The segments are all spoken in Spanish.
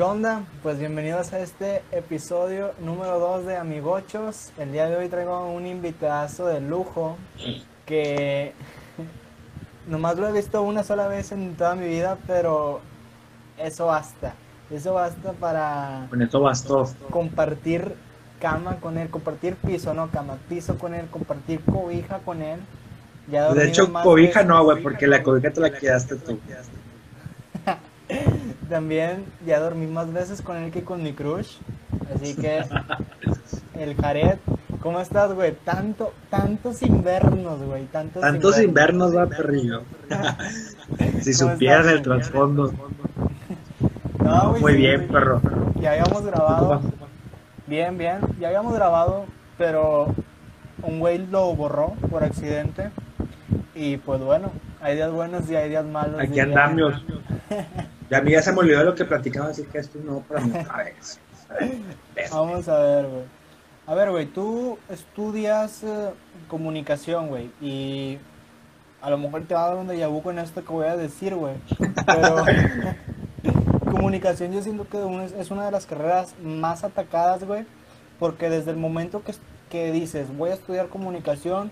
¿Qué onda? Pues bienvenidos a este episodio número 2 de Amigochos. El día de hoy traigo un invitadazo de lujo que nomás lo he visto una sola vez en toda mi vida, pero eso basta. Eso basta para Con eso bastó. compartir cama con él, compartir piso, no cama, piso con él, compartir cobija con él. Ya De hecho, cobija no, güey, porque la cobija te la quedaste tú. También ya dormí más veces con él que con mi crush. Así que el Jared, ¿cómo estás, güey? Tanto, tantos invernos, güey. Tantos, Tantos invernos, va, perrillo. si ¿Cómo supieran estás? el trasfondo. No, güey, Muy sí, bien, güey. perro. Ya habíamos grabado. Bien, bien. Ya habíamos grabado, pero un güey lo borró por accidente. Y pues bueno, hay días buenos y hay días malos. Aquí andamos. Ya a mí ya se me olvidó lo que platicaba, así que esto no para mí otra vez. Vamos a ver, güey. A ver, güey, tú estudias eh, comunicación, güey, y a lo mejor te va a dar un déjà vu con esto que voy a decir, güey. Pero comunicación yo siento que es una de las carreras más atacadas, güey, porque desde el momento que, que dices voy a estudiar comunicación,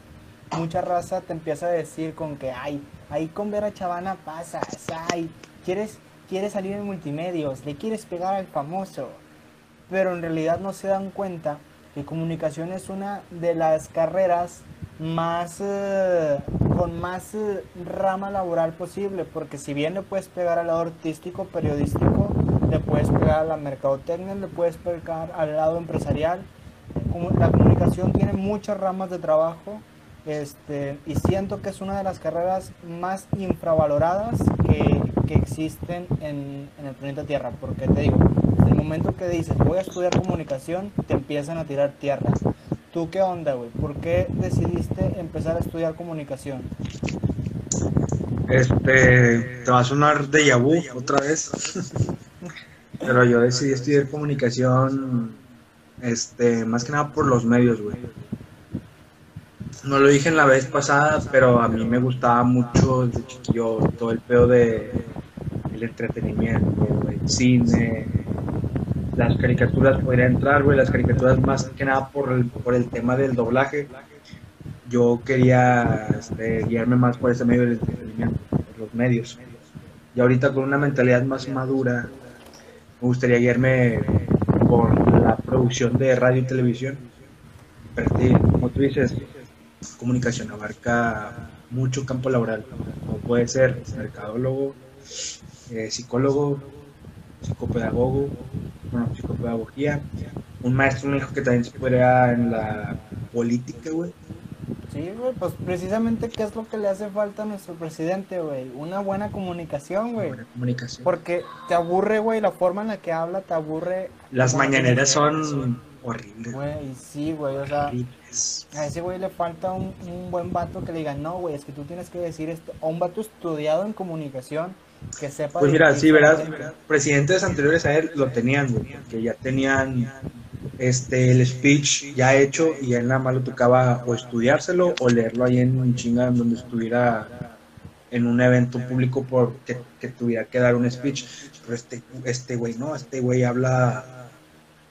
mucha raza te empieza a decir con que, ay, ahí con Vera Chavana pasas, ay, quieres, quieres salir en multimedios, le quieres pegar al famoso pero en realidad no se dan cuenta que comunicación es una de las carreras más eh, con más eh, rama laboral posible, porque si bien le puedes pegar al lado artístico, periodístico, le puedes pegar a la mercadotecnia, le puedes pegar al lado empresarial, la comunicación tiene muchas ramas de trabajo este, y siento que es una de las carreras más infravaloradas que, que existen en, en el planeta Tierra, porque te digo, desde el momento que dices voy a estudiar comunicación, te empiezan a tirar tierra. ¿Tú qué onda, güey? ¿Por qué decidiste empezar a estudiar comunicación? Este, te va a sonar de vu otra vez. Pero yo decidí estudiar comunicación, este, más que nada por los medios, güey. No lo dije en la vez pasada, pero a mí me gustaba mucho desde chiquillo todo el pedo de el entretenimiento, el cine, las caricaturas podría entrar, güey, las caricaturas más que nada por el, por el tema del doblaje. Yo quería este, guiarme más por ese medio del entretenimiento, por los medios. Y ahorita con una mentalidad más madura, me gustaría guiarme por la producción de radio y televisión. Pero como tú dices, comunicación abarca mucho campo laboral, como puede ser mercadólogo, eh, psicólogo, psicopedagogo, bueno, psicopedagogía. Un maestro me dijo que también se podría en la política, güey. Sí, güey, pues precisamente qué es lo que le hace falta a nuestro presidente, güey. Una buena comunicación, güey. Buena comunicación. Porque te aburre, güey, la forma en la que habla te aburre. Las mañaneras son horribles. Güey, sí, güey, o sea, horribles. a ese güey le falta un, un buen vato que le diga, no, güey, es que tú tienes que decir esto. O un vato estudiado en comunicación que sepa. Pues mira, lo que sí, verás, presidentes anteriores a él lo tenían, güey, porque ya tenían este el speech ya hecho y a él nada más le tocaba o estudiárselo o leerlo ahí en un chinga donde estuviera en un evento público por que, que tuviera que dar un speech. Pero este este güey no, este güey habla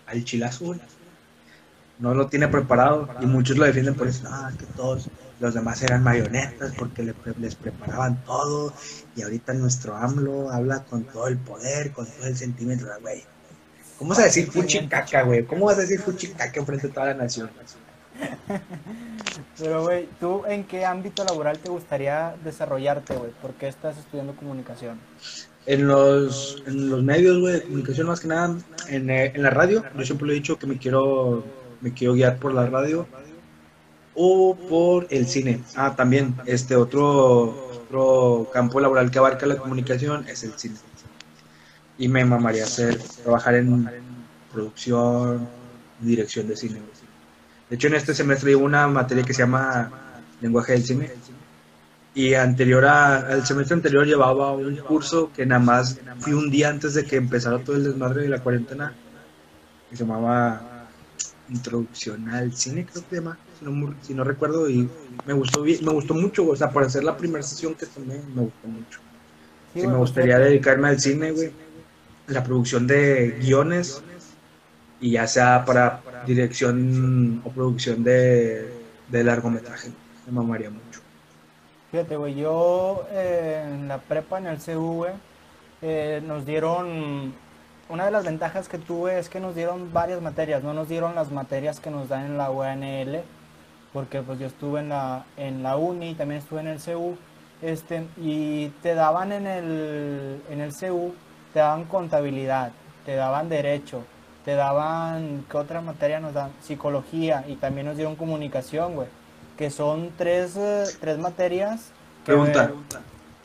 al chilazo, güey. No lo tiene preparado y muchos lo defienden por eso. Ah, que todos los demás eran marionetas porque le les preparaban todo y ahorita nuestro AMLO habla con todo el poder, con todo el sentimiento, güey. ¿Cómo vas a decir fuchicaca, güey? ¿Cómo vas a decir fuchicaca enfrente de toda la nación? Pero, güey, ¿tú en qué ámbito laboral te gustaría desarrollarte, güey? ¿Por qué estás estudiando comunicación? En los, en los medios, güey, de comunicación más que nada, en, eh, en la radio, yo siempre lo he dicho que me quiero, me quiero guiar por la radio o por el cine. Ah, también, este otro, otro campo laboral que abarca la comunicación es el cine. Y me mamaría hacer, trabajar en producción, dirección de cine. De hecho, en este semestre llevo una materia que se llama lenguaje del cine. Y anterior a- al semestre anterior llevaba un curso que nada más fui un día antes de que empezara todo el desmadre de la cuarentena. Que se llamaba Introducción al cine, creo que se llama, si no, mu- si no recuerdo. Y me gustó, bien- me gustó mucho, o sea, por hacer la primera sesión que tomé, me gustó mucho. Sí, me pues gustaría fíjate, dedicarme al cine, güey. la producción de guiones y ya sea para dirección o producción de, de largometraje. Me mamaría mucho. Fíjate, güey, yo eh, en la prepa, en el güey, eh, nos dieron, una de las ventajas que tuve es que nos dieron varias materias, no nos dieron las materias que nos dan en la UNL, porque pues yo estuve en la, en la uni, también estuve en el CU, este, y te daban en el, en el CU, te daban contabilidad, te daban derecho, te daban, ¿qué otra materia nos dan? Psicología, y también nos dieron comunicación, güey, que son tres, eh, tres materias. que- Pregunta,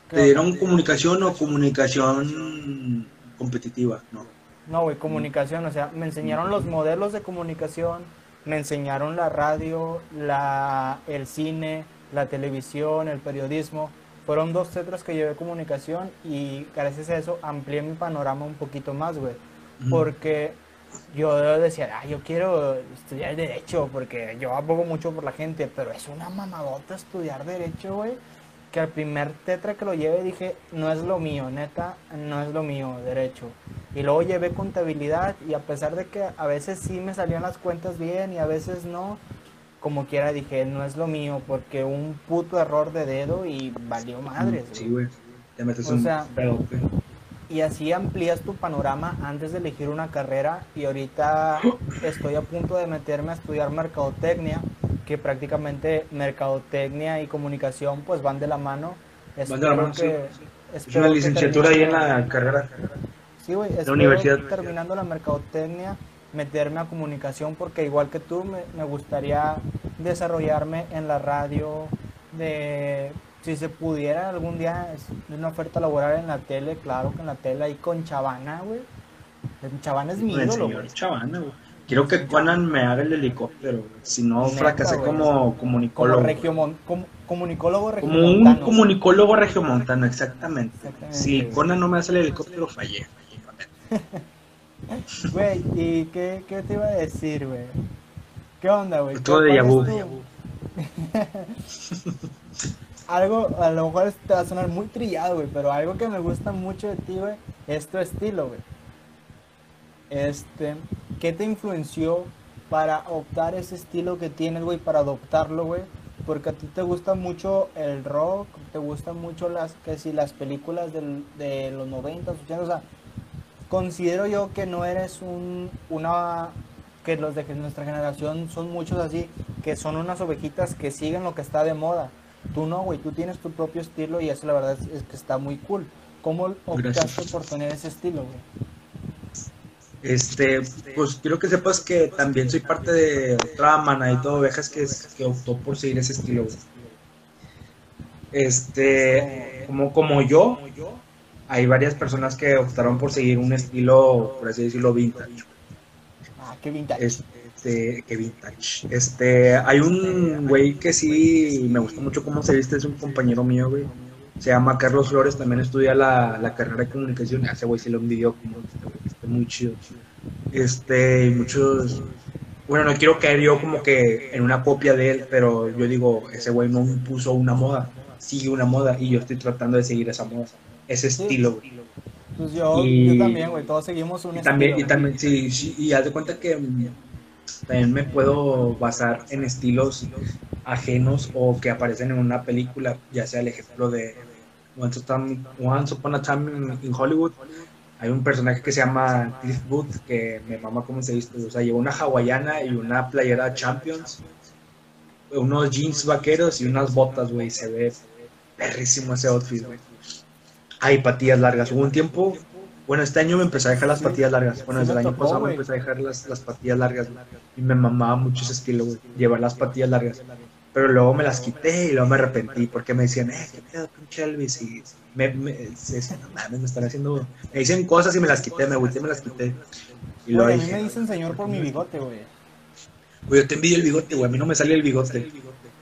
¿te dieron comunicación o comunicación competitiva? No. No, güey, comunicación, o sea, me enseñaron los modelos de comunicación, me enseñaron la radio, la, el cine, la televisión, el periodismo. Fueron dos tetras que llevé comunicación y gracias a eso amplié mi panorama un poquito más, güey. Porque yo decía, ah, yo quiero estudiar Derecho, porque yo abogo mucho por la gente, pero es una mamadota estudiar Derecho, güey. Que al primer tetra que lo llevé dije, no es lo mío, neta, no es lo mío, Derecho. Y luego llevé contabilidad y a pesar de que a veces sí me salían las cuentas bien y a veces no, como quiera dije, no es lo mío, porque un puto error de dedo y valió madres, Sí, güey. Te metes O un sea, pedote. Y así amplías tu panorama antes de elegir una carrera y ahorita estoy a punto de meterme a estudiar mercadotecnia, que prácticamente mercadotecnia y comunicación pues van de la mano. Van de la mano, que- Es una licenciatura ahí en la carrera. Sí, güey, espero universidad. terminando la mercadotecnia meterme a comunicación porque igual que tú me, me gustaría desarrollarme en la radio de si se pudiera algún día una oferta laboral en la tele, claro que en la tele ahí con Chavana, güey. Chavana es mi ídolo, güey. Chavana, güey. Quiero que Conan me haga el helicóptero. Si no, fracasé güey. como Como comunicólogo. regiomon- como- comunicólogo Como un regiomontano. comunicólogo regiomontano, exactamente. Exactamente, Si güey. Conan no me hace el helicóptero, fallé. Güey, ¿y qué, qué te iba a decir, güey? ¿Qué onda, güey? Todo ¿Cuál de Yabu. algo, a lo mejor te va a sonar muy trillado, güey, pero algo que me gusta mucho de ti, güey, es tu estilo, güey. Este, ¿qué te influenció para optar ese estilo que tienes, güey, para adoptarlo, güey? Porque a ti te gusta mucho el rock, te gustan mucho las, que si las películas del- de los 90, 80, o sea, considero yo que no eres un, una, que los de nuestra generación son muchos así, que son unas ovejitas que siguen lo que está de moda. Tú no, güey, tú tienes tu propio estilo y eso la verdad es, es que está muy cool. ¿Cómo optaste Gracias. por tener ese estilo, güey? Este, pues quiero que sepas que también soy parte de otra manadita de ovejas que, es- que optó por seguir ese estilo. Este, como, como yo, hay varias personas que optaron por seguir un estilo, por así decirlo, vintage. Ah, qué vintage. Este, que vintage. Este, hay un güey que sí me gusta mucho cómo se viste, es un compañero mío, güey. Se llama Carlos Flores, también estudia la, la carrera de comunicación. Ese güey sí lo envidió, como este güey, muy chido. Este, y muchos. Bueno, no quiero caer yo como que en una copia de él, pero yo digo, ese güey no impuso una moda, sigue una moda y yo estoy tratando de seguir esa moda, ese estilo, güey. Pues yo, y- yo también, güey, todos seguimos un Y también, y estilo. también, sí, sí, y haz de cuenta que mm, también me puedo basar en estilos ajenos o que aparecen en una película, ya sea el ejemplo de Once Upon, Once Upon a Time in Hollywood. Hay un personaje que se llama Cliff Booth que me mama cómo se viste, o sea, lleva una hawaiana y una playera Champions, unos jeans vaqueros y unas botas, güey, se ve perrísimo ese outfit, güey. Hay patillas largas. Hubo un tiempo, bueno, este año me empecé a dejar las patillas largas. Bueno, desde el año pasado me empecé a dejar las, las patillas largas. Y me mamaba mucho ese estilo, güey. Llevar las patillas largas. Pero luego me las quité y luego me arrepentí porque me decían, eh, qué pedo, pinche Elvis. Y me, me, se decían, no mames, me están haciendo. Me dicen cosas y me las quité, me agüité y me las quité. Y luego a mí me dicen señor por mi bigote, güey. güey, yo te envidio el bigote, güey. A mí no me sale el bigote.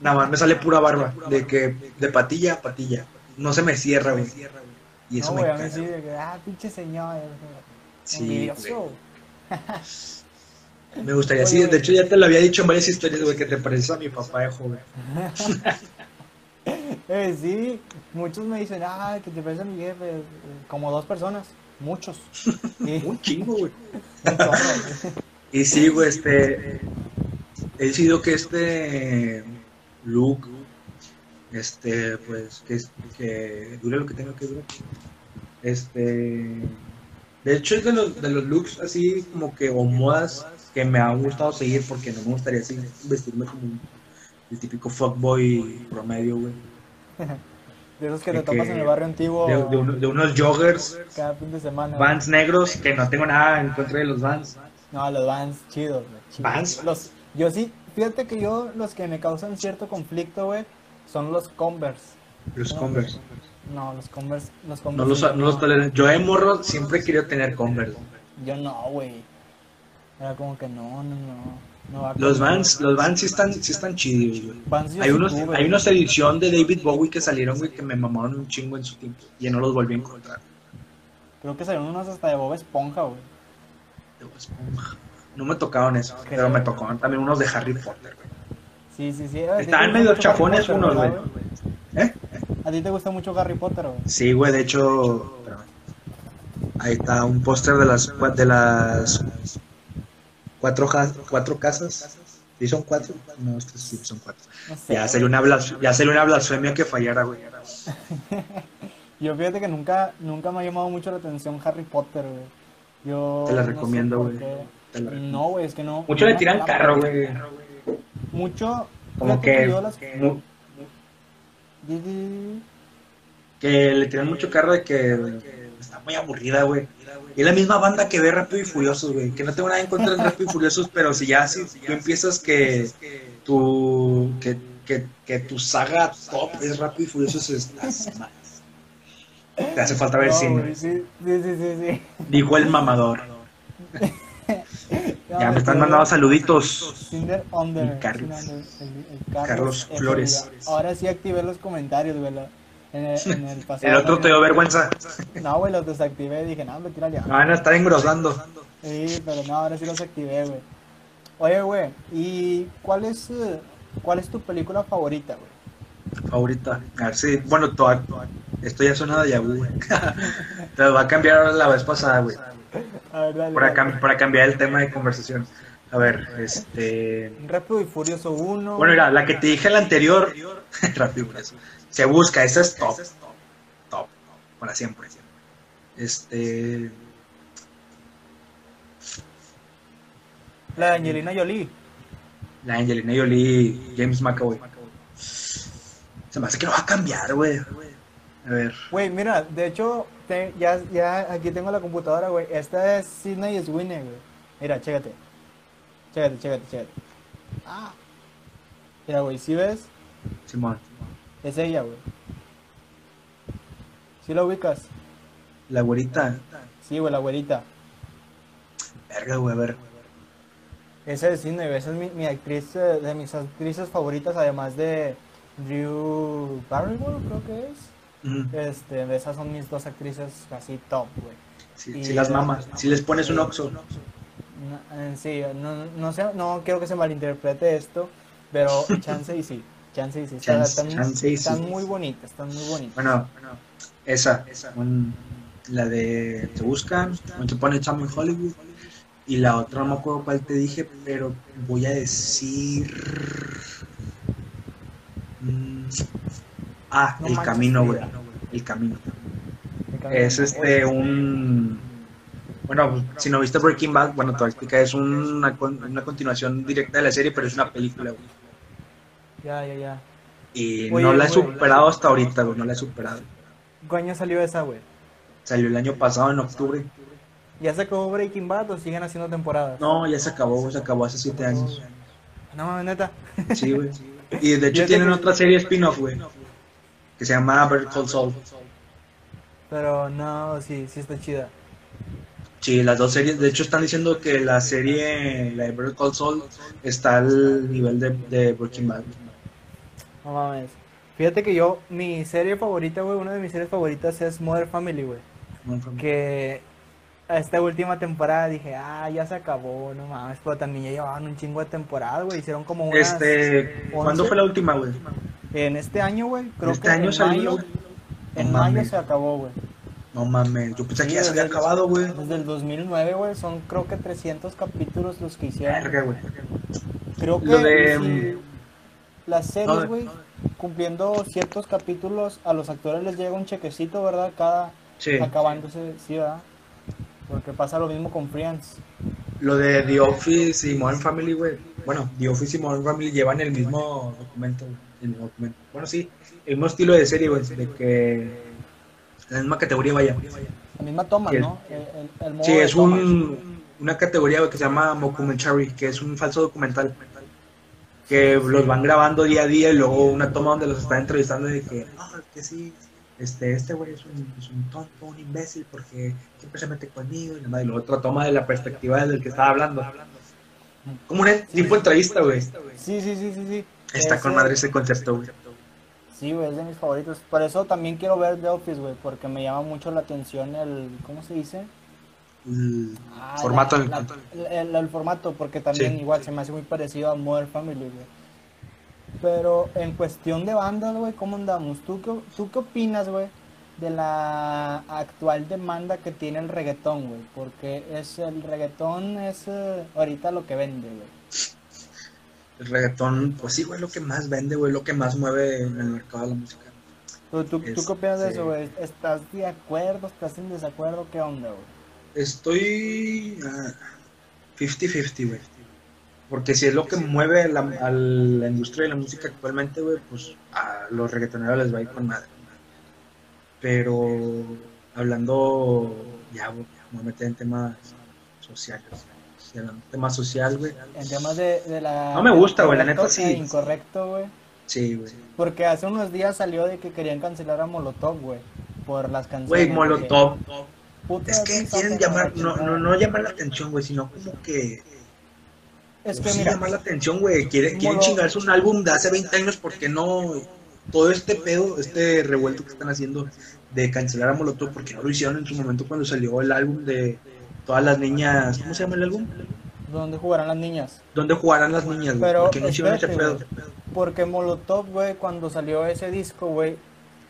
Nada más me sale pura barba. De que, de patilla a patilla. No se me cierra, güey. Y eso No, me güey, a mí caga. sí, de que, ah, pinche señor. Sí, envidioso. Me gustaría, sí, de hecho ya te lo había dicho en varias historias, güey, que te pareces a mi papá de joven. Eh, sí, muchos me dicen, ah, que te parece a mi jefe, eh, como dos personas. Muchos. Un chingo, güey. Y sí, güey, este. He decidido que este. Luke. Este, pues, que, que dure lo que tenga que durar. Este. De hecho, es de los, de los looks así como que o modas que me ha gustado seguir porque no me gustaría así vestirme como un- el típico fuckboy promedio, güey. De esos que te topas en el barrio antiguo De, de uno- de unos joggers, cada fin de semana. vans negros, que no tengo nada en contra de los vans. No, los Vans chidos, güey. chidos. Vans. Los, yo sí, fíjate que yo, los que me causan cierto conflicto, güey, son los Converse. Los Converse. No, los Converse, los No Converse. los, sí, no los tolero. Yo de morro siempre he querido tener Converse. Yo no, güey. Era como que no, no, no. Los. Vans, los Vans sí están, sí están chidos, güey. Hay unos, tuve, hay unos edición de David Bowie que salieron, güey, que me mamaron un chingo en su tiempo. Y no los volví a encontrar. Creo que salieron unos hasta de Bob Esponja, güey. No me tocaron eso, pero me tocaron también unos de Harry Potter, güey. Sí, sí, sí. Estaban medio chafones Potter, unos, güey. ¿verdad, ¿Eh? A ti te gusta mucho Harry Potter, güey. Sí, güey, de hecho. Ahí está un póster de las, de las cuatro, cuatro casas. ¿Sí son cuatro? No, estos sí son cuatro. No sé. Ya sería una, blas- ya sería una blasfemia que fallara, güey. Yo fíjate que nunca, nunca me ha llamado mucho la atención Harry Potter, güey. Yo Te la no recomiendo, güey. No, güey, es que no. Mucho le tiran carro, güey. Mucho. Como que, las- Di- di- que le tiran mucho carro de que muy aburrida, güey. Y es la misma banda que ve Rápido y Furiosos, güey. Que no tengo nada en contra de Rápido y Furiosos, pero si ya si tú empiezas que tu, que, que, que tu saga top es Rápido y Furiosos, estás mal. Te hace falta ver No, cine. sí, sí, sí. Dijo el mamador. No, Ya me están mandando saluditos. Cinder Under. Carlos. Cinder Under, el- el Carlos F, Flores. Ahora sí activé los comentarios, güey. En el, en el pasado. El otro te dio vergüenza. No, güey, los desactivé. Dije, no, me tira ya. Me van a estar engrosando. Sí, pero no, ahora sí los activé, güey. Oye, güey, ¿y cuál es, eh, cuál es tu película favorita, güey? Favorita. A ver si. Bueno, toda, esto ya suena de Yahoo, güey. Te lo va a cambiar la vez pasada, güey. A ver, dale. Para, dale. cam- para cambiar el tema de conversación. A ver, este. Rápido y Furioso 1. Bueno, mira, la que te dije la anterior. Rápido, por eso. Se busca, esa es top. Top. Para siempre. Este. La de Angelina Jolie. La Angelina Jolie, James McAvoy. Se me hace que no va a cambiar, güey. A ver. Güey, mira, de hecho, te- ya, ya aquí tengo la computadora, güey. Esta es Sidney Sweeney, güey. Mira, chécate. Chécate, chécate, chécate. Ah. Mira, güey, si ves? Simón. Es ella, güey. ¿Sí la ubicas? La güerita. Sí, güey, la güerita. Verga, güey, a ver. Esa es güey. Esa es mi, mi actriz, eh, de mis actrices favoritas, además de Drew Barrymore, creo que es. Este, esas son mis dos actrices así top, güey. Si, Y- si las mamas, si les pones un oxo. No, eh, sí, no, no sé, no quiero que se malinterprete esto, pero chance y sí, chance y sí. Están, muy bonitas, están muy bonitas. Bueno, esa. un- la de Se Buscan, Once Upon a Time in Hollywood. Y la otra no me acuerdo cuál te dije, pero voy a decir. Mm, Ah, No El Camino, güey. El Camino. Cae Es este un. Bueno, si no viste Breaking Bad, bueno, te voy a explicar. Es una, una continuación directa de la serie, pero es una película, güey. Ya, ya, ya. Y Oye, no la he güey. superado hasta ahorita, güey. No la he superado. ¿Qué año salió esa, güey? Salió el año pasado, en octubre. ¿Ya se acabó Breaking Bad o siguen haciendo temporadas? No, ya se acabó, se acabó hace siete años. No mames, neta. Sí, güey. Y de hecho tienen otra serie spin-off, güey. Que se llama Better Call Saul. Pero no, sí, sí está chida. Sí, las dos series. De hecho, están diciendo que la serie, la de Better Call Saul, está al nivel de, de Breaking Bad. No mames. Fíjate que yo, mi serie favorita, güey, una de mis series favoritas es Modern Family, güey. que a esta última temporada dije, ah, ya se acabó, no mames, pero también ya llevaban un chingo de temporada, güey, hicieron como unas... Este, ¿cuándo fue la última, güey? En este año, güey, creo Este que año en salió. mayo, en mayo se acabó, güey. No mames, yo pensé Sí, que ya se había acabado, güey. Desde el 2009, güey, son creo que 300 capítulos los que hicieron. Verga, güey. Creo que Lo de, si las series, güey, cumpliendo ciertos capítulos, a los actores les llega un chequecito, ¿verdad? Cada Sí. acabándose, sí, ¿verdad? Porque pasa lo mismo con Friends. Lo de The Office y Modern Family, güey. Bueno, The Office y Modern Family llevan el mismo documento, el mismo documento. Bueno, sí, el mismo estilo de serie, güey, de que la misma categoría vaya. La misma toma, ¿no? El, el- modo Sí, es un, una categoría que se llama Mockumentary, que es un falso documental. Que los van grabando día a día y luego una toma donde los están entrevistando de que, ah, que sí, este, este güey es un, es un tonto, un imbécil, porque siempre se mete conmigo y madre. Y luego otra toma de la perspectiva del que estaba hablando. Como un tipo de entrevista, güey. Sí, sí, sí, sí, sí. Está con madre ese concepto, güey. Sí, güey, es de mis favoritos. Por eso también quiero ver The Office, güey, porque me llama mucho la atención el, ¿cómo se dice? El Ah, formato la- en la- el, el- formato, porque también Sí. igual se me hace muy parecido a Modern Family, güey. Pero en cuestión de bandas, güey, ¿cómo andamos? ¿Tú qué, ¿Tú qué opinas, güey, de la actual demanda que tiene el reggaetón, güey? Porque es el reggaetón es eh, ahorita lo que vende, güey. el reggaetón, pues sí, güey, lo que más vende, güey, lo que más mueve en el mercado de la música. ¿Tú, tú, ¿Tú qué opinas de Este- eso, güey? ¿Estás de acuerdo? ¿Estás en desacuerdo? ¿Qué onda, güey? Estoy ah, 50-50, güey. Porque si es lo que mueve la, a la industria de la música actualmente, güey, pues a los reggaetoneros les va a ir con madre. Pero hablando, ya, güey, me voy a meter en temas sociales. Si hablando de temas social, güey. En temas de, de la... No me gusta, güey, la neta sí. e incorrecto, güey. Sí, güey. Porque hace unos días salió de que querían cancelar a Molotov, güey. Por las canciones. Güey, Molotov. que, Es que quieren llamar, no, no, no llamar la atención, güey, sino como que Es que sí mira, llama la atención, güey. Quiere- Quieren chingarse un álbum de hace 20 años porque no. Todo este pedo, este revuelto que están haciendo de cancelar a Molotov, porque no lo hicieron en su momento cuando salió el álbum de todas las niñas. ¿Cómo se llama el álbum? ¿dónde jugarán las niñas? ¿Dónde jugarán las niñas, güey? Pero, ¿Por qué no hicieron ese pedo? Porque Molotov, güey, cuando salió ese disco, güey,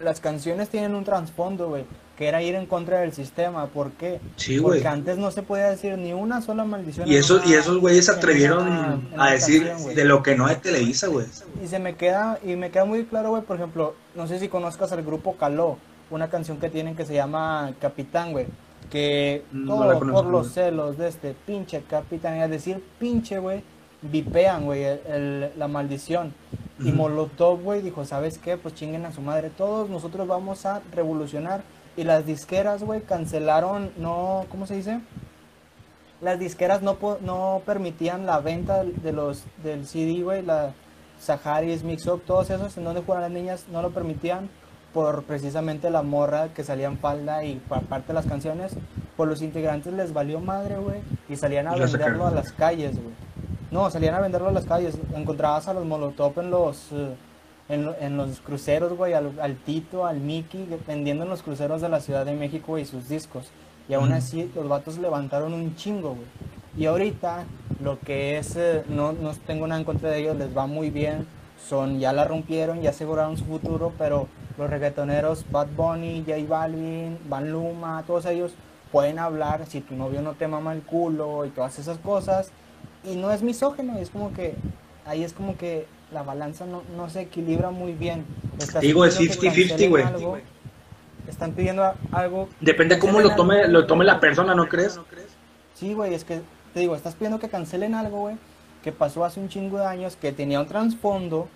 las canciones tienen un trasfondo, güey, que era ir en contra del sistema. ¿Por qué? Sí. Porque antes no se podía decir ni una sola maldición. Y una- y esos güeyes se atrevieron una- a decir canción, de lo que no de Televisa, güey. Y se me queda, y me queda muy claro, güey, por ejemplo, no sé si conozcas al grupo Caló, una canción que tienen que se llama Capitán, güey, que No todo conozco, por los celos de este pinche Capitán, y al decir pinche, güey, vipean, güey, la maldición. Y. Molotov, güey, dijo, ¿sabes qué? Pues chinguen a su madre todos, nosotros vamos a revolucionar. Y las disqueras, güey, cancelaron, no, ¿cómo se dice? Las disqueras no, po- no permitían la venta de los del CD, güey, la Saharis, Mix Up, todos esos en donde juegan las niñas no lo permitían por precisamente la morra que salía en falda y por parte de las canciones, por los integrantes les valió madre, güey, y salían a venderlo a las calles, güey. No, salían a venderlo a las calles, encontrabas a los Molotov en los eh, en, en los cruceros, güey, al, al Tito, al Mickey, vendiendo en los cruceros de la Ciudad de México y sus discos. Y aún así los vatos levantaron un chingo, güey. Y ahorita lo que es, eh, no, no tengo nada en contra de ellos, les va muy bien. Son, ya la rompieron, ya aseguraron su futuro, pero los reggaetoneros, Bad Bunny, J Balvin, Van Luma, todos ellos pueden hablar si tu novio no te mama el culo y todas esas cosas. Y no es misógeno, es como que, ahí es como que la balanza no, no se equilibra muy bien. Digo, es pidiendo que 50-50, cancelen güey. algo, Están pidiendo algo. Depende cómo lo tome, algo. lo tome la persona, ¿no crees? Sí, güey, es que te digo, estás pidiendo que cancelen algo, güey, que pasó hace un chingo de años, que tenía un trasfondo,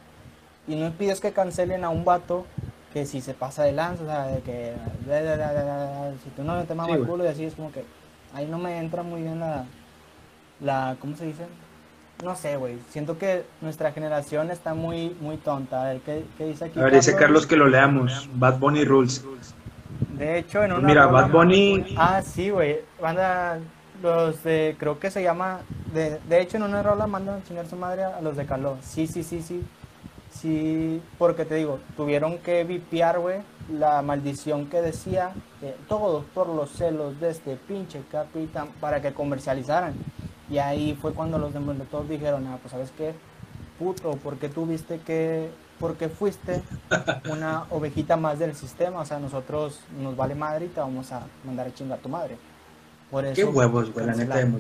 y no pides que cancelen a un vato que si se pasa de lanza, o sea, de que da, da, da, da, da, si tú no te mama Sí, el culo y así es como que ahí no me entra muy bien la, la ¿cómo se dice? No sé, güey, siento que nuestra generación está muy, muy tonta. A ver, ¿qué, qué dice aquí? A ver, dice Carlos que lo leamos. Bad Bunny Rules. De hecho, en Pues una mira, rola- Bad Bunny Ah, sí, güey. Banda, los de, creo que se llama, de, de hecho en una rola mandan a chingar su madre a los de Caló. Sí, sí, sí, sí. Sí, porque te digo, tuvieron que vipiar, güey, la maldición que decía, eh, todos por los celos de este pinche capitán, para que comercializaran. Y ahí fue cuando los de Molotov dijeron, ah, pues sabes qué, puto, porque tuviste que, porque fuiste una ovejita más del sistema, o sea, nosotros nos vale madre y te vamos a mandar a chingar a tu madre. Por eso, Qué huevos, güey, la neta de.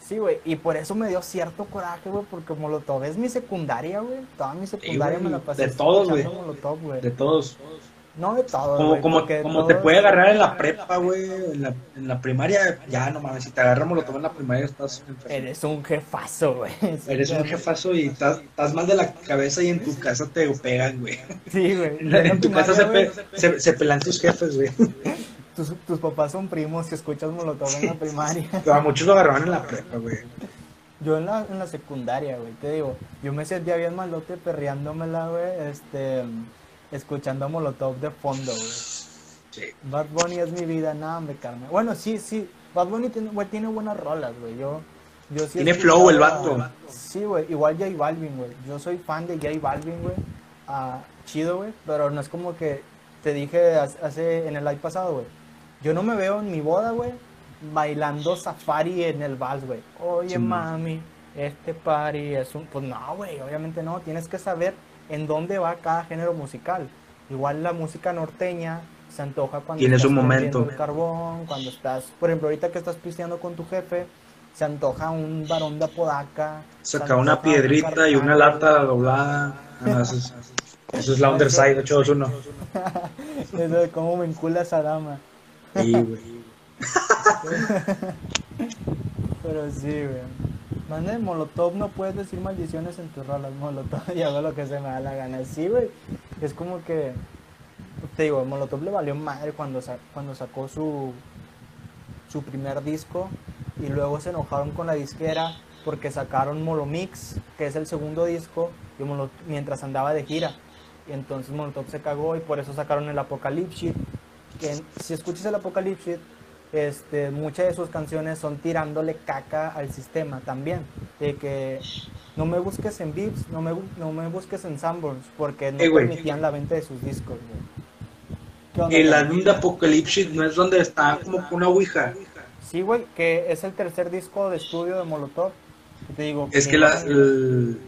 Sí, güey, y por eso me dio cierto coraje, güey, porque Molotov es mi secundaria, güey. Toda mi secundaria me la pasé de todos, güey. De todos. No de todos, Como, güey, como, te puede agarrar en la prepa, güey, en la, en la primaria, ya no mames, si te agarramos lo tomas en la primaria estás enfermo. Eres un jefazo, güey. Eres un jefazo y estás, estás mal de la cabeza y en tu casa te pegan, güey. Sí, güey. En, tu casa se, pe- se, se pelan tus jefes, güey. Tus, tus papás son primos si escuchas Molotov en la primaria. Pero a muchos lo agarraban en la prepa, güey. Yo en la, en la secundaria, güey, te digo, yo me sentía bien malote perreándomela, güey, este, escuchando Molotov de fondo, güey. Sí. Bad Bunny es mi vida, nada, me carne. Bueno, sí, sí, Bad Bunny tiene, güey, tiene buenas rolas, güey, yo, yo sí Tiene flow el vato. Sí, güey, igual J Balvin, güey, yo soy fan de J Balvin, güey, ah, chido, güey, pero no es como que te dije hace- hace, en el live pasado, güey, yo no me veo en mi boda, güey, bailando safari en el vals, güey. Oye, Sí, mami, este party es un... Pues no, güey, obviamente no. Tienes que saber en dónde va cada género musical. Igual la música norteña se antoja cuando estás momento. el carbón, cuando estás... Por ejemplo, ahorita que estás pisteando con tu jefe, se antoja un varón de Apodaca. Saca una un piedrita y una lata doblada. Ah, eso, es, eso es la Underside 821. Eso de cómo me encula esa dama. Sí, güey. Pero sí, güey. Mande Molotov, no puedes decir maldiciones en tus rolas, Molotov, y hago lo que se me da la gana. Sí, güey. Es como que, te digo, Molotov le valió madre cuando, cuando sacó su, su primer disco y luego se enojaron con la disquera porque sacaron Molomix, que es el segundo disco, y mientras andaba de gira. Y entonces Molotov se cagó y por eso sacaron el Apocalypse, que si escuchas el Apocalypse, este, muchas de sus canciones son tirándole caca al sistema también. De que no me busques en Vips, no me, no me busques en Sanborns, porque no Eh, permitían la venta de sus discos, güey. ¿Qué onda, El álbum de Apocalypse no es donde está como una ouija. Sí, güey, que es el tercer disco de estudio de Molotov. Te digo, Es que la, el-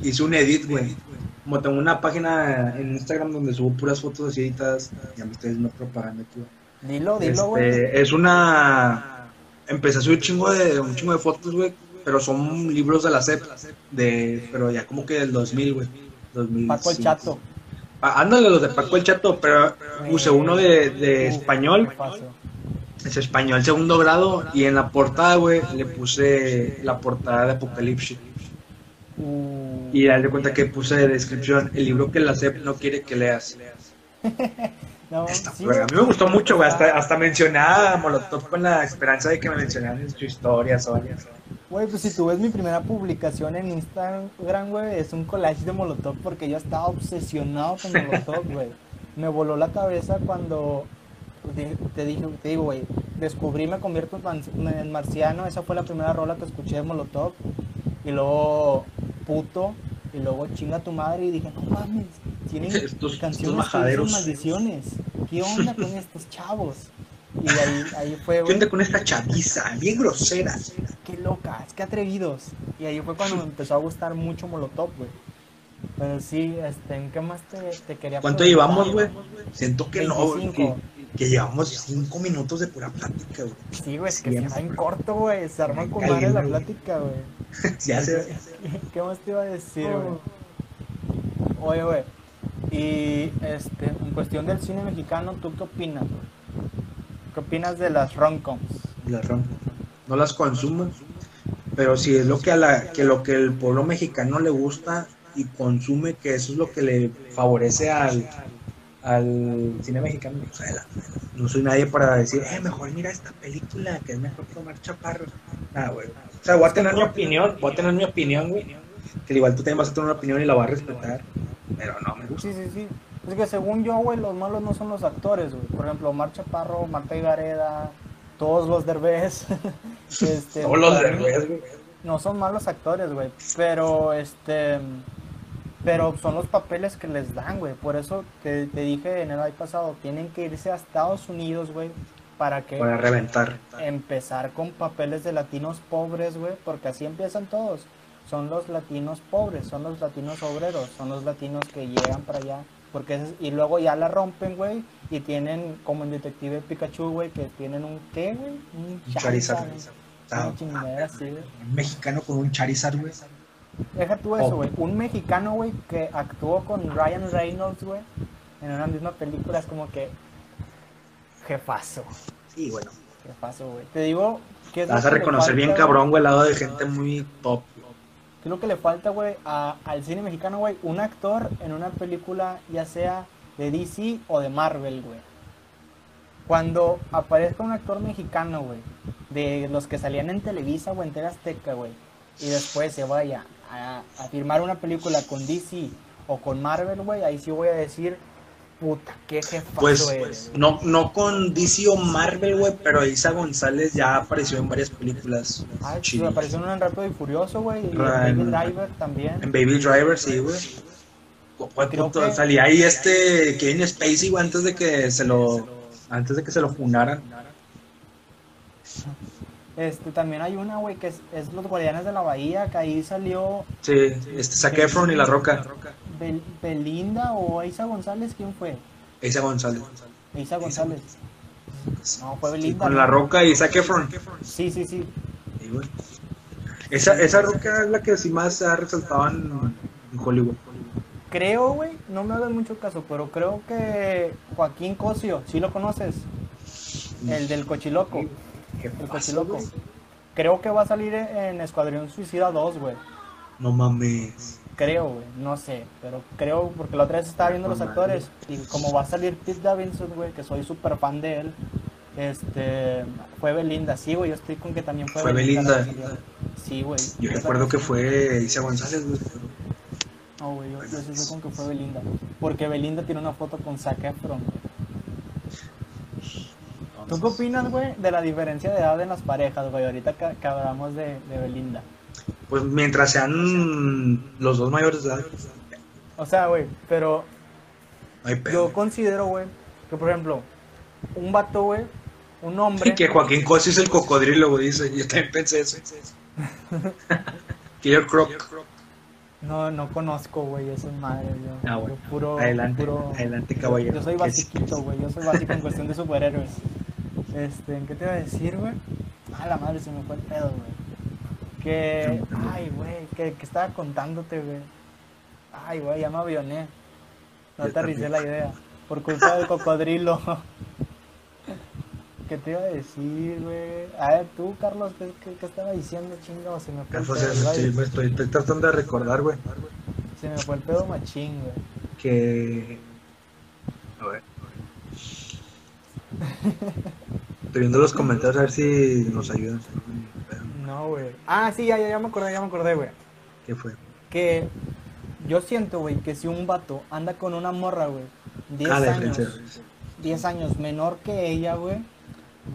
hice un edit, güey. Como tengo una página en Instagram donde subo puras fotos así editadas, ya me estoy haciendo propaganda, tío. Dilo, dilo, güey. Este, es una. Empecé a subir un chingo de, un chingo de fotos, güey. Pero son libros de la SEP. De, pero ya como que del 2000, güey. 2005. Paco el Chato. Ah, ándale, los de Paco el Chato. Pero puse uno de, de español. Es español segundo grado. Y en la portada, güey, le puse la portada de Apocalipsis. Uh, Y dale cuenta que puse de descripción el libro que la SEP no quiere que leas. no, sí. A mí me gustó mucho, güey. Hasta, hasta mencioné a Molotov con la esperanza de que me mencionaran en su historia, Sonia. Güey, pues si tú ves mi primera publicación en Instagram, güey, es un collage de Molotov porque yo estaba obsesionado con Molotov, güey. Me voló la cabeza cuando te dije, te digo, güey, descubrí Me convierto en marciano, esa fue la primera rola que escuché de Molotov. Y luego Puto, y luego Chinga tu madre y dije, no mames, tienen Estos- estos canciones que dicen majaderos. maldiciones. ¿Qué onda con estos chavos? Y ahí, ahí fue, ¿Qué onda con esta chaviza? Bien grosera. qué locas, qué atrevidos. Y ahí fue cuando me empezó a gustar mucho Molotov, güey. Pero sí, este, ¿en qué más te, te quería ¿Cuánto preguntar? llevamos, güey? Siento que no, güey, 25. que, que llevamos cinco minutos de pura plática, güey. Sí, güey, es que se va en corto, güey. Se arma con madre la plática, güey. Ya sé. ¿Qué más te iba a decir, güey? Oye, güey. Y este, en cuestión del cine mexicano, ¿tú qué opinas, güey? ¿Qué opinas de las romcoms? Las rompo. No las consumo. Pero si es lo que a la, que lo que el pueblo mexicano le gusta y consume, que eso es lo que le favorece al, al cine mexicano, no soy nadie para decir, eh, mejor mira esta película, que es mejor que Omar Chaparro. Nada, güey. O sea, voy a tener mi opinión, voy a tener mi opinión, güey. Que igual tú también vas a tener una opinión y la vas a respetar. Pero no me gusta. Sí, sí, sí. Es que según yo, güey, los malos no son los actores, güey. Por ejemplo, Omar Chaparro, Marta Gareda, todos los derbez. este, Todos los derbez, güey. No son malos actores, güey. Pero, este. Pero son los papeles que les dan, güey. Por eso te, te dije en el año pasado, tienen que irse a Estados Unidos, güey. Para que Para reventar. empezar con papeles de latinos pobres, güey. Porque así empiezan todos. son los latinos pobres, son los latinos obreros, son los latinos que llegan para allá. Porque es- y luego ya la rompen, güey, y tienen, como en Detective Pikachu, güey, que tienen un, ¿qué, güey? Un Charizard. Ah, Una chingadera así, güey. un mexicano con un Charizard, güey. Deja tú eso, Oh. güey. Un mexicano, güey, que actuó con Ryan Reynolds, güey, en una misma película, es como que. Jefazo. Sí, bueno. Jefazo, güey. Te digo que es vas a reconocer bien falta, cabrón, güey, al lado de gente muy top. ¿Qué es lo que le falta, güey, al cine mexicano, güey? Un actor en una película, ya sea de DC o de Marvel, güey. Cuando aparezca un actor mexicano, güey, de los que salían en Televisa o en Azteca, güey, y después se vaya a, a firmar una película con DC o con Marvel, güey, ahí sí voy a decir, puta, qué jefazo Pues eres, güey. no, no con DC o Marvel, güey, pero Isa González ya apareció en varias películas. Ah, sí, chidas. apareció en un Rápido y Furioso, güey, y en Baby Driver también. En Baby Driver, sí, güey. Que- Salía ahí este Kevin Spacey, güey, antes de que se lo antes de que se lo fundaran. Este, también hay una, güey, que es, es Los Guardianes de la Bahía, que ahí salió Sí, este Zac Efron y La Roca. Bel- Belinda o Isa González, ¿quién fue? Isa González. Isa González. No, fue Sí, Belinda. con. La Roca y Zac Efron. Sí, sí, sí. Esa, esa Roca es la que sí más ha resaltado en, en Hollywood. Creo, güey, no me hagas mucho caso, pero creo que Joaquín Cosio, ¿sí lo conoces? El del Cochiloco. ¿Qué pasó, güey? Creo que va a salir en Escuadrón Suicida 2, güey. No mames. Creo, güey, no sé, pero creo, porque la otra vez estaba viendo los actores y como va a salir Pete Davidson, güey, que soy súper fan de él, este, fue Belinda, sí, güey, yo estoy con que también fue, Fue Belinda. Sí, güey. Yo recuerdo que fue Isa González, güey. No, güey, yo, yo sí sé con que fue Belinda, porque Belinda tiene una foto con Zac Efron, güey. ¿Tú qué opinas, güey, de la diferencia de edad en las parejas, güey, ahorita que, que hablamos de, de Belinda? Pues mientras sean los dos mayores de edad, O sea, güey, pero no hay yo considero, güey, que por ejemplo, un vato, güey, un hombre... Y que Joaquín Cosio es el cocodrilo, güey, dice. Yo también pensé eso. Killer Croc. No, no conozco, güey, esa madre, yo. Ah, bueno. yo puro, Adelante, puro- adelante, caballero. Yo soy ¿Qué basiquito, güey, yo soy básico en cuestión de superhéroes. Este, ¿en qué te iba a decir, güey? Ah, la madre, se me fue el pedo, güey. Que, ay, güey, que, que estaba contándote, güey. Ay, güey, ya me avioné. No te aterricé la idea. Por culpa del cocodrilo. ¿Qué te iba a decir, güey? A ver, tú, Carlos, ¿qué, qué, qué estaba diciendo, chingado? Se me fue el pedo. estoy, güey. me estoy, estoy tratando de recordar, güey, Se me fue el pedo machín, güey. que... A ver. Estoy viendo los comentarios a ver si nos ayudan. No, güey. Ah, sí, ya, ya, ya me acordé, ya me acordé, güey. ¿Qué fue? Que yo siento, güey, que si un vato anda con una morra, güey, 10 Ah, años, diferencia. 10 años menor que ella, güey,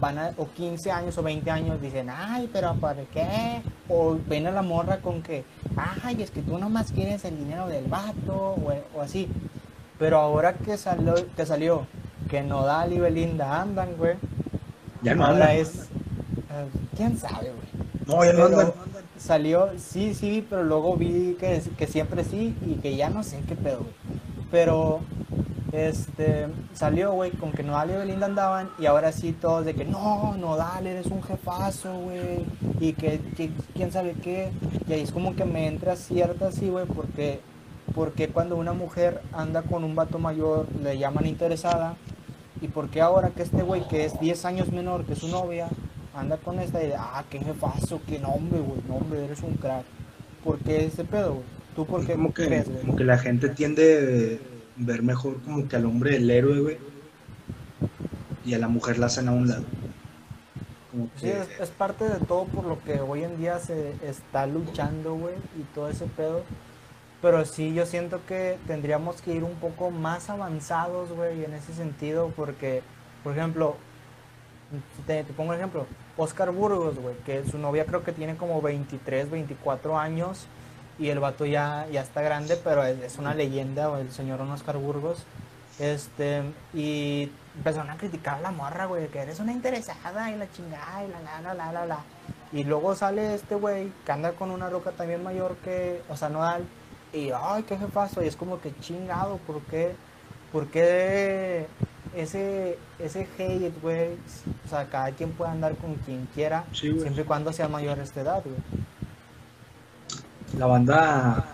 van a, o 15 años o 20 años, dicen, ay, pero ¿para qué? O ven a la morra con que, ay, es que tú nomás quieres el dinero del vato, o, o así. Pero ahora que salió, que salió, que Nodal y Belinda andan, güey, Ya no andan. es, eh, quién sabe, güey. No, ya no andan. Salió, sí, sí, pero luego vi que, que siempre sí y que ya no sé qué pedo, güey. Pero, este, salió, güey, con que Nodal y Belinda andaban y ahora sí todos de que no, Nodal, eres un jefazo, güey, y que, que quién sabe qué. Y ahí es como que me entra cierta así, güey, porque, porque cuando una mujer anda con un vato mayor le llaman interesada y porque ahora que este güey que es 10 años menor que su novia anda con esta idea, ah, qué jefazo, qué nombre, güey, nombre, eres un crack. ¿Por qué ese pedo, güey? ¿Tú por qué como que, crees, güey? como que la gente tiende a ver mejor como que al hombre el héroe, güey. Y a la mujer la hacen a un lado. Como Sí, es, es parte de todo por lo que hoy en día se está luchando, güey, y todo ese pedo. Pero sí, yo siento que tendríamos que ir un poco más avanzados, güey, en ese sentido, porque, por ejemplo, te, pongo un ejemplo, Oscar Burgos, güey, que su novia creo que tiene como 23, 24 años, y el vato ya, ya está grande, pero es, una leyenda, güey, el señor Oscar Burgos. Este, y empezaron a criticar a la morra, güey, que eres una interesada y la chingada y la la la la la la. Y luego sale este güey que anda con una roca también mayor que, o sea, Nodal. Y, ay, qué jefazo. Y es como que chingado, ¿por qué? ¿Por qué ese, ese hate, güey? O sea, cada quien puede andar con quien quiera, Sí, siempre y cuando sea mayor de esta edad, güey. La banda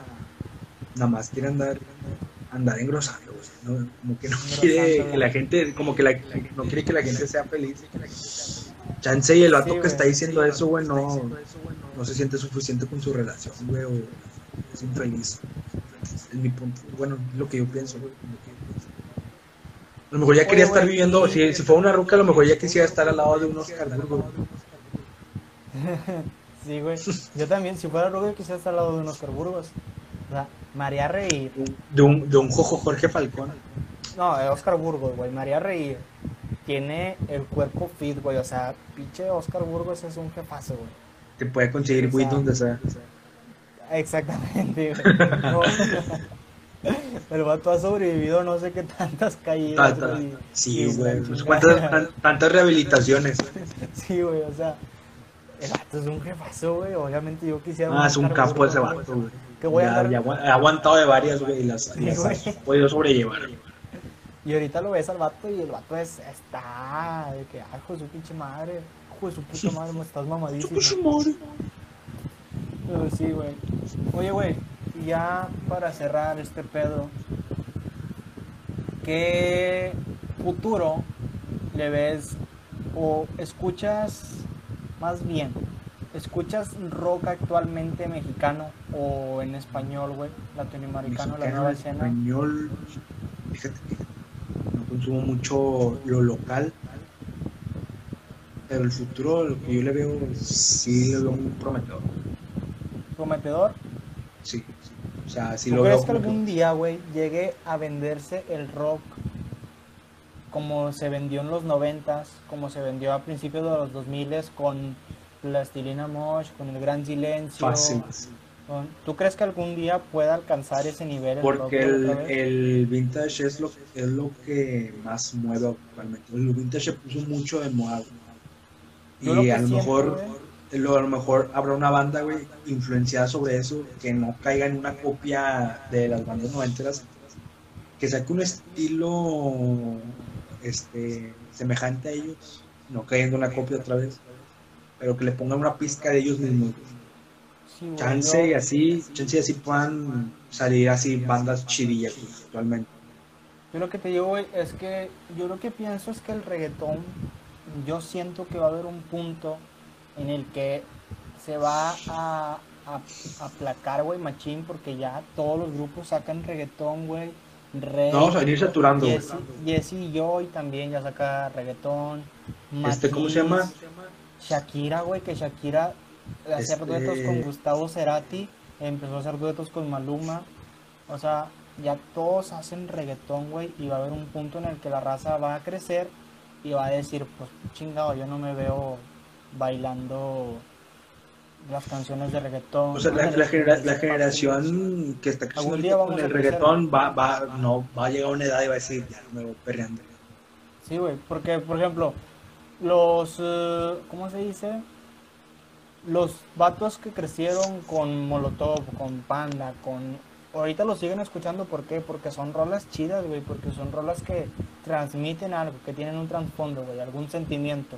nada más quiere andar, andar engrosando, güey. ¿no? Como que no quiere que la gente, como que la, no quiere que la gente sea feliz. Chance y el vato Sí, que está diciendo eso, güey, no, no se siente suficiente con su relación, güey, o es infeliz. Es mi punto. Bueno, lo que yo pienso, güey. A lo mejor ya quería Oye, estar güey, viviendo, si, si fuera una ruca, a lo mejor ya quisiera estar al lado de un Oscar Burgos. Sí, güey. Yo también, si fuera rubio, quisiera estar al lado de un Oscar Burgos. O sea, María Reír. De un, de un Jojo Jorge Falcón. No, eh, Oscar Burgos, güey. María Reír tiene el cuerpo fit, güey. O sea, pinche Oscar Burgos es un jefazo, güey. Te puede conseguir weed donde sea. Exactamente, güey. No. El vato ha sobrevivido no sé qué tantas caídas, güey. Sí, güey. cuántas, tan- tantas rehabilitaciones. Sí, güey, o sea, el vato es un jefazo, güey. Obviamente yo quisiera. Ah, es un capo ese vato, güey. Que voy a Ya, andar- ya agu- ha aguantado de varias, güey, y las, ha podido sobrellevar. Y ahorita lo ves al vato y el vato es, está de que, ay, hijo de su pinche madre, hijo de su puta madre, me estás mamadísimo. Pero sí, güey. Oye, güey, ya para cerrar este pedo, ¿qué futuro le ves o escuchas, más bien, escuchas rock actualmente mexicano o en español, güey, latinoamericano, la nueva escena? español, fíjate que no consumo mucho lo local, pero el futuro, lo que yo le veo, sí lo veo muy prometedor. Prometedor? Sí, o sea, sí ¿Tú lo crees veo. que como algún día, güey, llegue a venderse el rock como se vendió en los noventas, como se vendió a principios de los 2000 con Plastilina Mosh, con El Gran Silencio? fácil. con- ¿Tú crees que algún día pueda alcanzar ese nivel? el Porque el, el vintage es lo, es lo que más mueve actualmente. El vintage se puso mucho de moda. Y a lo mejor, güey. Lo- a lo mejor habrá una banda, güey, influenciada sobre eso, que no caiga en una copia de las bandas noventeras, que saque un estilo este semejante a ellos, no cayendo en una copia otra vez, pero que le pongan una pizca de ellos mismos. Sí, Chance y así, chance y así puedan salir así bandas chidillas güey, actualmente. Yo lo que te digo, güey, es que yo lo que pienso es que el reggaetón, yo siento que va a haber un punto en el que se va a, a, aplacar, güey, machín, porque ya todos los grupos sacan reggaetón, güey. Rey, No, vamos a venir saturando. Jesse, Jesse y Joy también ya saca reggaetón. Este, ¿cómo se Matiz, llama? Shakira, güey, que Shakira hacía Este- duetos con Gustavo Cerati, empezó a hacer duetos con Maluma. O sea, ya todos hacen reggaetón, güey, y va a haber un punto en el que la raza va a crecer y va a decir, pues chingado, yo no me veo bailando las canciones de reggaetón. O sea, la, la genera- la generación que está creciendo día con el reggaetón va, va, no, va a llegar a una edad y va a decir, ya no me voy perreando. Sí, güey, porque, por ejemplo, los, eh, ¿cómo se dice? Los vatos que crecieron con Molotov, con Panda, con... Ahorita los siguen escuchando, ¿por qué? Porque son rolas chidas, güey, porque son rolas que transmiten algo, que tienen un trasfondo, güey, algún sentimiento.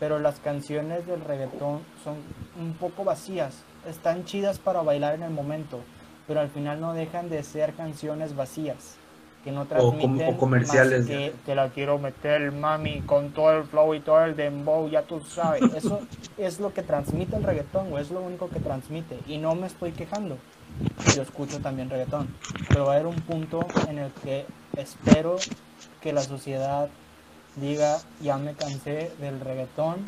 Pero las canciones del reggaetón son un poco vacías, están chidas para bailar en el momento, pero al final no dejan de ser canciones vacías, que no com- transmiten o comerciales. más que, que la quiero meter mami con todo el flow y todo el dembow, ya tú sabes. Eso es lo que transmite el reggaetón, güey, es lo único que transmite. Y no me estoy quejando. Yo escucho también reggaetón. Pero va a haber un punto en el que espero que la sociedad diga, ya me cansé del reggaetón,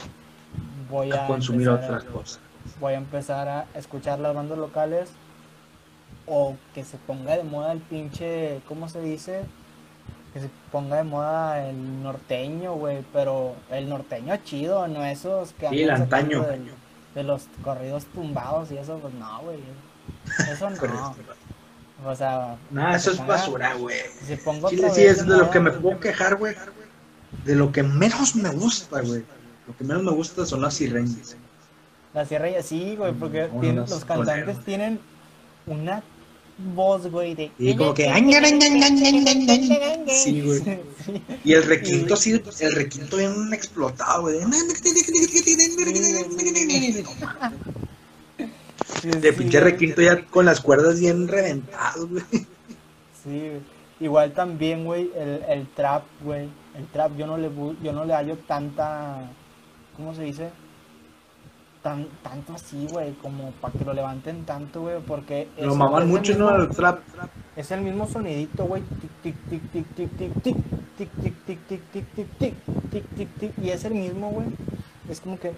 voy a, A consumir empezar a- otras cosas. voy a empezar a escuchar las bandas locales o que se ponga de moda el pinche, ¿cómo se dice? Que se ponga de moda el norteño, güey, pero el norteño chido, no esos que Sí, el antaño. del- de los corridos tumbados y eso, pues no, güey. Eso no. O sea, Nada, eso es basura, güey. ponga Chile sí es de lo que me puedo quejar, güey. De lo que menos me gusta, güey. Lo que menos me gusta son las sirreñas. La Sierra y sí, güey, porque Mm, tienen- unos los cantantes tienen una voz, güey, de... Y como que... Sí, güey. Sí. Y el requinto así, el requinto bien explotado, güey. Sí, De sí, pinche requinto ya con las cuerdas bien reventadas, güey. Sí, igual también, güey, el, el trap, güey. El trap yo no le yo no le hallo tanta ¿cómo se dice? Tan, tanto así, güey, como para que lo levanten tanto, güey, porque Lo maman mucho, ¿no? El trap. Es el mismo sonidito, güey. Tic, tic, tic, tic, tic, tic, tic, tic, tic, tic, tic, tic, tic, tic, tic, tic, tic, y es el mismo, güey. Es como que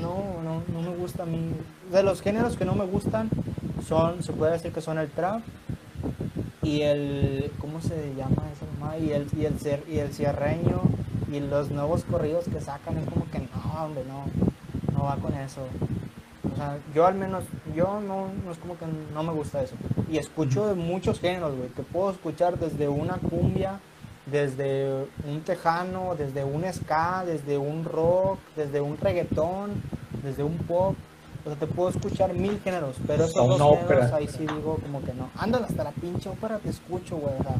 no, no, no me gusta a mí. De los géneros que no me gustan son, se puede decir que son el trap y el, ¿cómo se llama mamá? Y el, y el, y el cierreño y los nuevos corridos que sacan es como que no, hombre, no, no va con eso. O sea, yo al menos, yo no, no es como que no me gusta eso. Y escucho de muchos géneros, güey. Te puedo escuchar desde una cumbia, desde un tejano, desde un ska, desde un rock, desde un reggaetón, desde un pop. O sea, te puedo escuchar mil géneros, pero esos Hasta dos géneros ópera. ahí sí digo como que no. Ándale hasta la pinche ópera, te escucho, güey. O sea,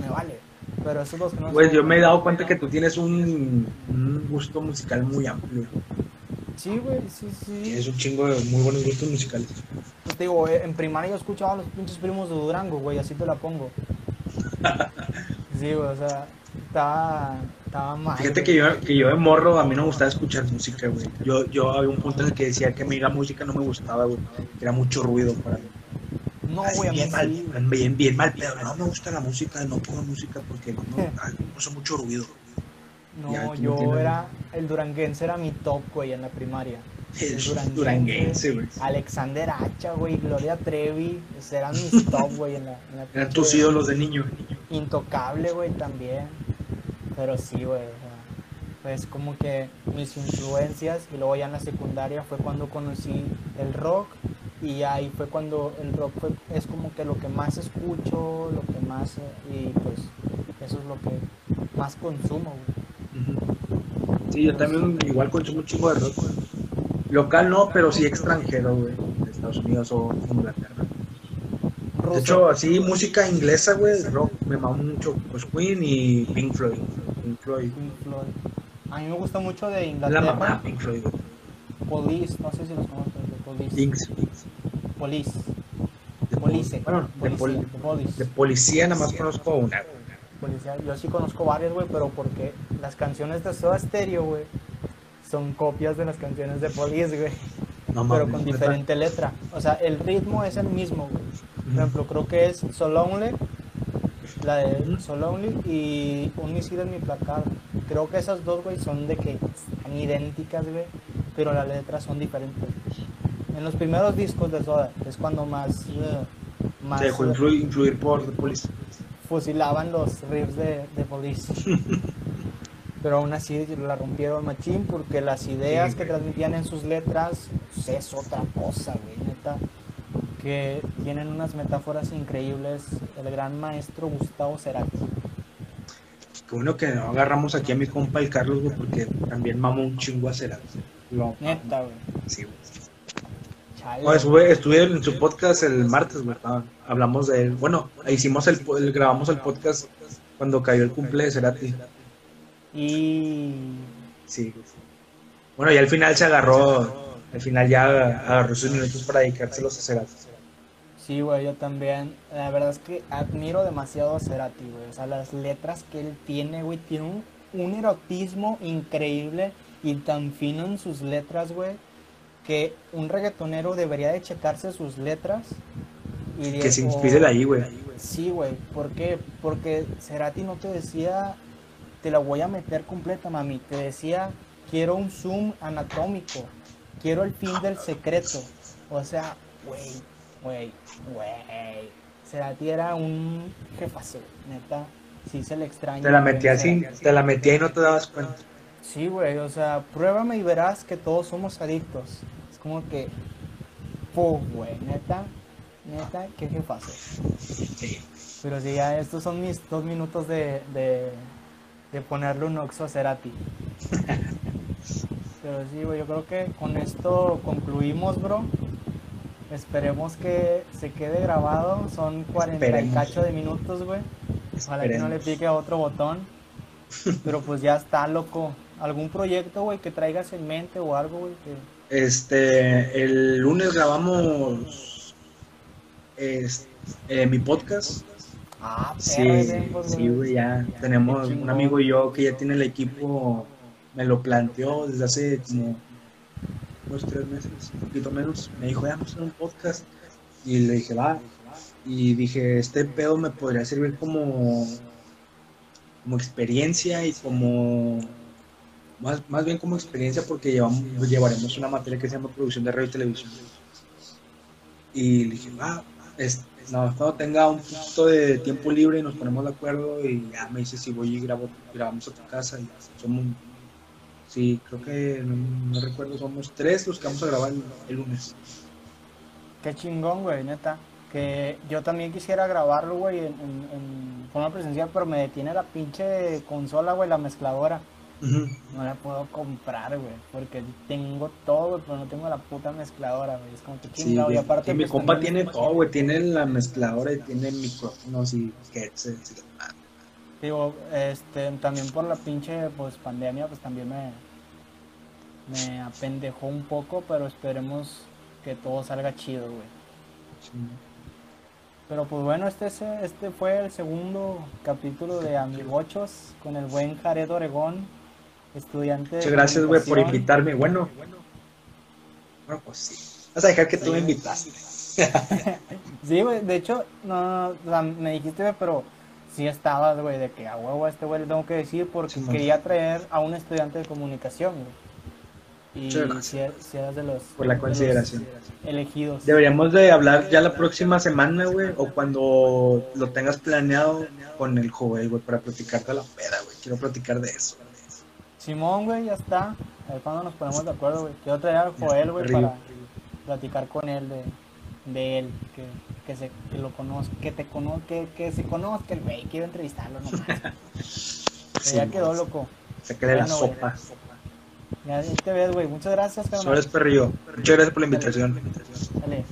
me vale. Pero esos dos géneros... Pues son- yo me he dado cuenta que tú tienes un, un gusto musical muy amplio. Sí, güey, sí, sí. Tienes un chingo de muy buenos gustos musicales. Pues te digo, eh, en primaria yo escuchaba a los pinches primos de Durango, güey, así te la pongo. Sí, güey, o sea, estaba, estaba mal. Fíjate que yo, que yo de morro a mí no me gustaba escuchar música, güey. Yo, yo había un punto en el que decía que a mí la música no me gustaba, güey. Era mucho ruido para mí. No, güey, bien mal, sí, güey. bien, bien mal pedo. No me gusta la música, no pongo música porque no gusta mucho ruido. No, no yo era, el duranguense era mi top, güey, en la primaria. El duranguense, güey. Alexander Hacha, güey, Gloria Trevi, eran mis top, güey, en la, en la Eran tus ídolos de niño. Intocable, güey, también. Pero sí, güey. o sea, pues como que mis influencias y luego ya en la secundaria fue cuando conocí el rock y ahí fue cuando el rock fue, es como que lo que más escucho, lo que más eh, y pues eso es lo que más consumo, güey. Sí, yo también igual consumo un chingo de rock. güey. Local no, pero sí extranjero, güey. De Estados Unidos o Inglaterra. De hecho, así música inglesa, güey, rock, me mama mucho. Pues Queen y Pink Floyd. Floyd. Pink Floyd. A mí me gusta mucho de Es la mamá Inglaterra. Pink Floyd, güey. Police, no sé si los de Police. Jinx. Police. De Police. Bueno, de, poli- de Police. de policía nada más conozco una. Policía. Yo sí conozco varios, güey, pero porque las canciones de Soda Stereo, güey, son copias de las canciones de Police, güey, No pero con diferente letra. O sea, el ritmo es el mismo, güey. Por ejemplo, creo que es So Lonely, la de. So Lonely y Un misil en mi placar. Creo que esas dos, güey, son de que están idénticas, güey, pero las letras son diferentes. En los primeros discos de Soda es cuando más, eh, más Se dejó eh, influir, influir por The Police. fusilaban los riffs de, de Police. Pero aún así la rompieron machín porque las ideas Sí, que transmitían en sus letras pues, es otra cosa, güey, neta. Que tienen unas metáforas increíbles. El gran maestro Gustavo Cerati. Qué bueno que no agarramos aquí a mi compa el Carlos, güey, porque también mamo un chingo a Cerati. Lo- Neta, güey. Sí, güey. No, estuve, estuve en su podcast el martes, ¿verdad? Hablamos de él. Bueno, hicimos el, el- grabamos el podcast cuando cayó el cumple de Cerati. Y Sí. Bueno, y al final se agarró, al final ya agarró sus minutos para dedicárselos a Cerati. Sí, güey, yo también. La verdad es que admiro demasiado a Cerati, güey. O sea, las letras que él tiene, güey, tiene un, un erotismo increíble y tan fino en sus letras, güey, que un reggaetonero debería de checarse sus letras. Y de- Que se inspire de ahí, güey. Sí, güey. ¿Por qué? Porque Cerati no te decía, te la voy a meter completa, mami. Te decía, quiero un zoom anatómico. Quiero el fin del secreto. O sea, güey, güey, güey. Cerati era un jefazo, neta. Sí se le extraña. Te la metía así, te la metía y no te dabas cuenta. Sí, güey, o sea, pruébame y verás que todos somos adictos. Es como que, puf, güey, neta, neta, qué jefazo. Sí. Pero sí, ya estos son mis dos minutos de, de, de ponerle un oxo a Cerati. Pero sí, güey, yo creo que con esto concluimos, bro. Esperemos que se quede grabado. Son 40 y cacho de minutos, güey. Ojalá que no le pique a otro botón. Pero pues ya está, loco. ¿Algún proyecto, güey, que traigas en mente o algo, güey? que- Este, el lunes grabamos es- eh, mi podcast. Ah, Sí, tiempos, sí, güey, ya tenemos Qué un amigo y yo que ya tiene el equipo, me lo planteó desde hace como dos, tres meses, un poquito menos. Me dijo, ya vamos a hacer un podcast. Y le dije, va. Y dije, este pedo me podría servir como, como experiencia y como, más, más bien como experiencia porque llevamos, llevaremos una materia que se llama producción de radio y televisión. Y le dije, va, es, no, cuando tenga un poquito de tiempo libre y nos ponemos de acuerdo y ya me dice si voy y grabo, grabamos a tu casa y somos, sí, creo que, no, no recuerdo, somos tres los que vamos a grabar el, el lunes. Qué chingón, güey, neta. Que yo también quisiera grabarlo, güey, en, en- en forma presencial, pero me detiene la pinche consola, güey, la mezcladora. No la puedo comprar, güey, porque tengo todo, pero no tengo la puta mezcladora, güey. Es como que Sí, chingado. y aparte, Y mi pues, compa tiene todo, güey. Tiene la mezcladora y tiene micrófonos y headsets y demás. Digo, este, también por la pinche, pues, pandemia, pues también me, me apendejó un poco, pero esperemos que todo salga chido, güey. Sí. Pero pues bueno, este, es- este fue el segundo capítulo de Amigochos con el buen Jared Oregón, estudiante de Muchas gracias, güey, por invitarme. Bueno, bueno, pues sí. Vas a dejar que tú me invitaste. Sí, güey, de hecho, no, o sea, me dijiste, pero sí estabas, güey, de que a huevo a este güey le tengo que decir porque Sí, man. quería traer a un estudiante de comunicación, güey. Y si, er- si eras de los, Por la de consideración. elegidos. Deberíamos de hablar ya la próxima semana, güey, o cuando lo tengas planeado con el Joel, güey, para platicarte a la peda, güey. Quiero platicar de eso. Simón, güey, ya está. A ver cuándo nos ponemos de acuerdo, güey. Quiero traer al Joel, güey, para platicar con él de, de él, que, que, se, que lo conozca, que te conozca, que, que se conozca el güey. Quiero entrevistarlo nomás. Sí, ya quedó, loco. Sácale la Bueno, güey. sopa. Ya ahí te ves, güey. Muchas gracias, carnal. Sobres, perrillo. Muchas gracias por la invitación. Dale.